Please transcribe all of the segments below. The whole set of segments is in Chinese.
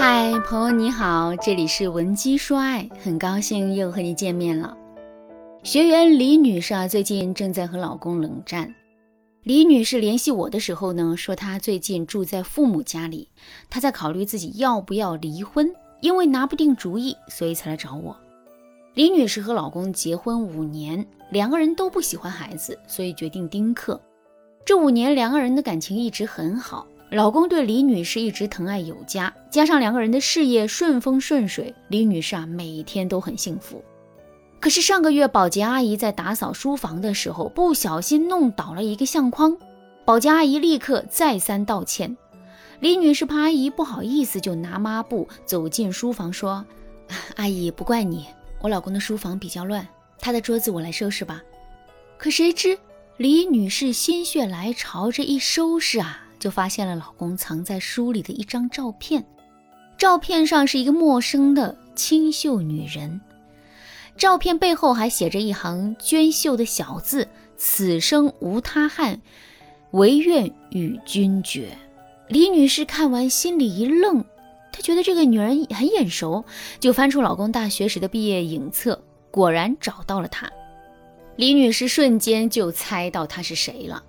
嗨，朋友你好，这里是文姬说爱，很高兴又和你见面了。学员李女士啊，最近正在和老公冷战。李女士联系我的时候呢，说她最近住在父母家里，她在考虑自己要不要离婚，因为拿不定主意，所以才来找我。李女士和老公结婚五年，两个人都不喜欢孩子，所以决定丁克。这五年，两个人的感情一直很好。老公对李女士一直疼爱有加，加上两个人的事业顺风顺水，李女士啊每天都很幸福。可是上个月，保洁阿姨在打扫书房的时候不小心弄倒了一个相框，保洁阿姨立刻再三道歉。李女士怕阿姨不好意思，就拿抹布走进书房说：“阿姨，不怪你。”我老公的书房比较乱，他的桌子我来收拾吧。可谁知李女士心血来潮，这一收拾啊，就发现了老公藏在书里的一张照片。照片上是一个陌生的清秀女人，照片背后还写着一行娟秀的小字：“此生无他汉，唯愿与君绝。”李女士看完心里一愣。她觉得这个女人很眼熟，就翻出老公大学时的毕业影册，果然找到了她。李女士瞬间就猜到她是谁了。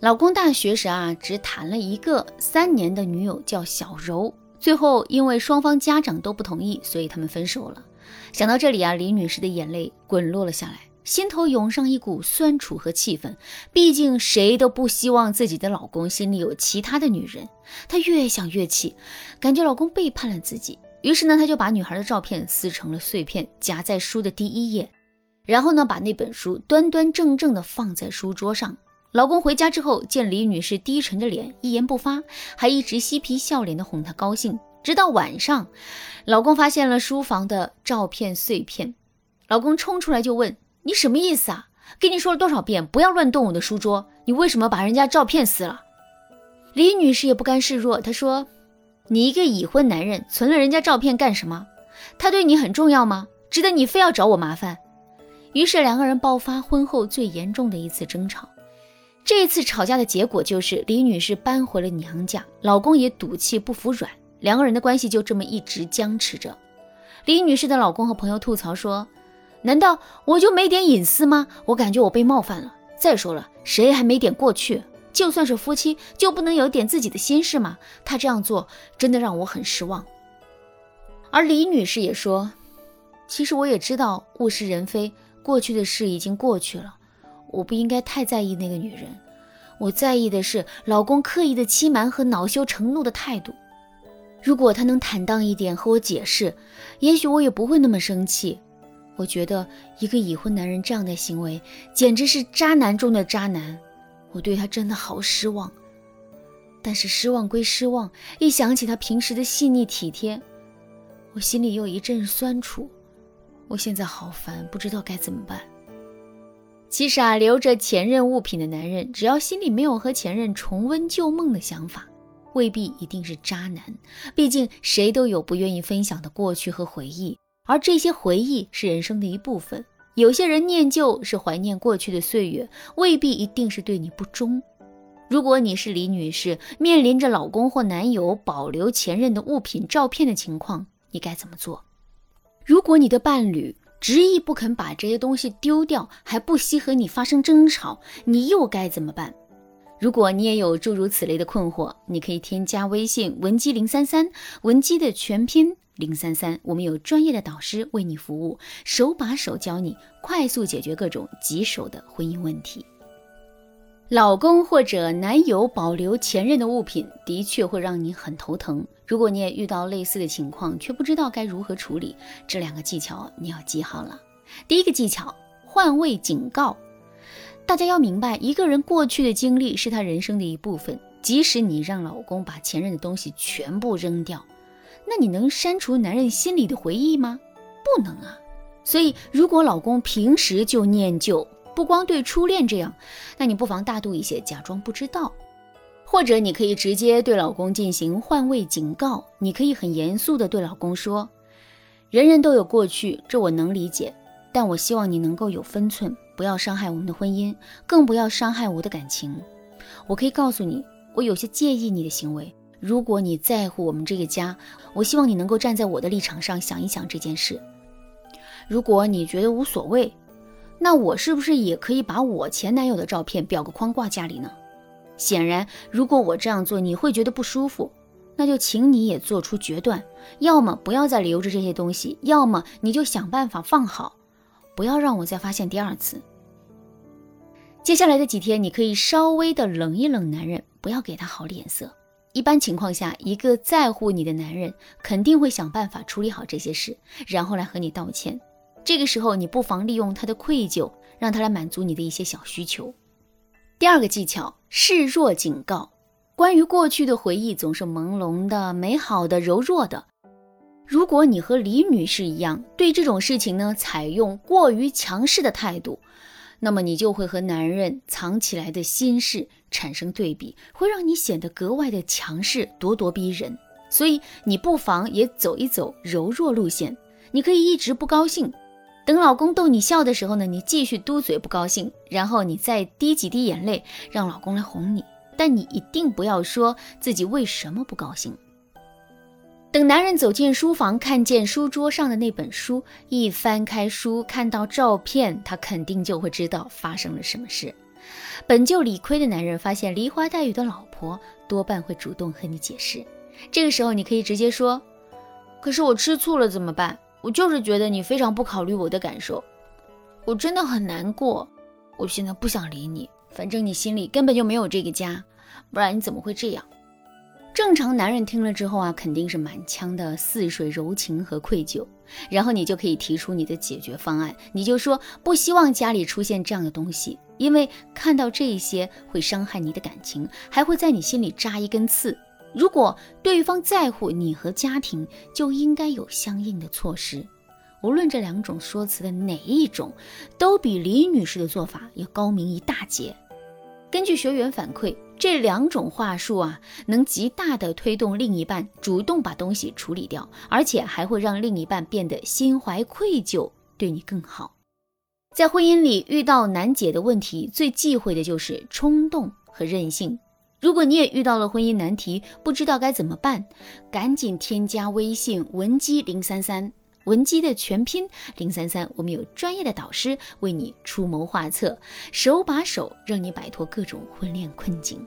老公大学时啊，只谈了一个三年的女友，叫小柔。最后因为双方家长都不同意，所以他们分手了。想到这里啊，李女士的眼泪滚落了下来。心头涌上一股酸楚和气愤，毕竟谁都不希望自己的老公心里有其他的女人。她越想越气，感觉老公背叛了自己。于是呢，她就把女孩的照片撕成了碎片，夹在书的第一页，然后呢，把那本书端端正正的放在书桌上。老公回家之后，见李女士低沉着脸，一言不发，还一直嬉皮笑脸的哄她高兴。直到晚上，老公发现了书房的照片碎片，老公冲出来就问。你什么意思啊？跟你说了多少遍，不要乱动我的书桌。你为什么把人家照片撕了？李女士也不甘示弱，她说：“你一个已婚男人，存了人家照片干什么？他对你很重要吗？值得你非要找我麻烦？”于是两个人爆发婚后最严重的一次争吵。这一次吵架的结果就是李女士搬回了娘家，老公也赌气不服软，两个人的关系就这么一直僵持着。李女士的老公和朋友吐槽说。难道我就没点隐私吗？我感觉我被冒犯了。再说了，谁还没点过去？就算是夫妻，就不能有点自己的心事吗？他这样做真的让我很失望。而李女士也说，其实我也知道物是人非，过去的事已经过去了，我不应该太在意那个女人。我在意的是老公刻意的欺瞒和恼羞成怒的态度。如果他能坦荡一点和我解释，也许我也不会那么生气。我觉得一个已婚男人这样的行为简直是渣男中的渣男，我对他真的好失望。但是失望归失望，一想起他平时的细腻体贴，我心里又一阵酸楚。我现在好烦，不知道该怎么办。其实啊，留着前任物品的男人，只要心里没有和前任重温旧梦的想法，未必一定是渣男。毕竟谁都有不愿意分享的过去和回忆。而这些回忆是人生的一部分。有些人念旧是怀念过去的岁月，未必一定是对你不忠。如果你是李女士，面临着老公或男友保留前任的物品、照片的情况，你该怎么做？如果你的伴侣执意不肯把这些东西丢掉，还不惜和你发生争吵，你又该怎么办？如果你也有诸如此类的困惑，你可以添加微信文姬零三三，文姬的全拼。零三三，我们有专业的导师为你服务，手把手教你快速解决各种棘手的婚姻问题。老公或者男友保留前任的物品，的确会让你很头疼。如果你也遇到类似的情况，却不知道该如何处理，这两个技巧你要记好了。第一个技巧，换位警告。大家要明白，一个人过去的经历是他人生的一部分，即使你让老公把前任的东西全部扔掉。那你能删除男人心里的回忆吗？不能啊。所以，如果老公平时就念旧，不光对初恋这样，那你不妨大度一些，假装不知道。或者，你可以直接对老公进行换位警告。你可以很严肃地对老公说：“人人都有过去，这我能理解，但我希望你能够有分寸，不要伤害我们的婚姻，更不要伤害我的感情。我可以告诉你，我有些介意你的行为。”如果你在乎我们这个家，我希望你能够站在我的立场上想一想这件事。如果你觉得无所谓，那我是不是也可以把我前男友的照片裱个框挂家里呢？显然，如果我这样做你会觉得不舒服，那就请你也做出决断：要么不要再留着这些东西，要么你就想办法放好，不要让我再发现第二次。接下来的几天，你可以稍微的冷一冷男人，不要给他好脸色。一般情况下，一个在乎你的男人肯定会想办法处理好这些事，然后来和你道歉。这个时候，你不妨利用他的愧疚，让他来满足你的一些小需求。第二个技巧，示弱警告。关于过去的回忆，总是朦胧的、美好的、柔弱的。如果你和李女士一样，对这种事情呢，采用过于强势的态度。那么你就会和男人藏起来的心事产生对比，会让你显得格外的强势、咄咄逼人。所以你不妨也走一走柔弱路线。你可以一直不高兴，等老公逗你笑的时候呢，你继续嘟嘴不高兴，然后你再滴几滴眼泪，让老公来哄你。但你一定不要说自己为什么不高兴。等男人走进书房，看见书桌上的那本书，一翻开书，看到照片，他肯定就会知道发生了什么事。本就理亏的男人，发现梨花带雨的老婆，多半会主动和你解释。这个时候，你可以直接说：“可是我吃醋了，怎么办？我就是觉得你非常不考虑我的感受，我真的很难过。我现在不想理你，反正你心里根本就没有这个家，不然你怎么会这样？”正常男人听了之后啊，肯定是满腔的似水柔情和愧疚，然后你就可以提出你的解决方案，你就说不希望家里出现这样的东西，因为看到这些会伤害你的感情，还会在你心里扎一根刺。如果对方在乎你和家庭，就应该有相应的措施。无论这两种说辞的哪一种，都比李女士的做法要高明一大截。根据学员反馈。这两种话术啊，能极大的推动另一半主动把东西处理掉，而且还会让另一半变得心怀愧疚，对你更好。在婚姻里遇到难解的问题，最忌讳的就是冲动和任性。如果你也遇到了婚姻难题，不知道该怎么办，赶紧添加微信文姬零三三。文姬的全拼零三三，我们有专业的导师为你出谋划策，手把手让你摆脱各种婚恋困境。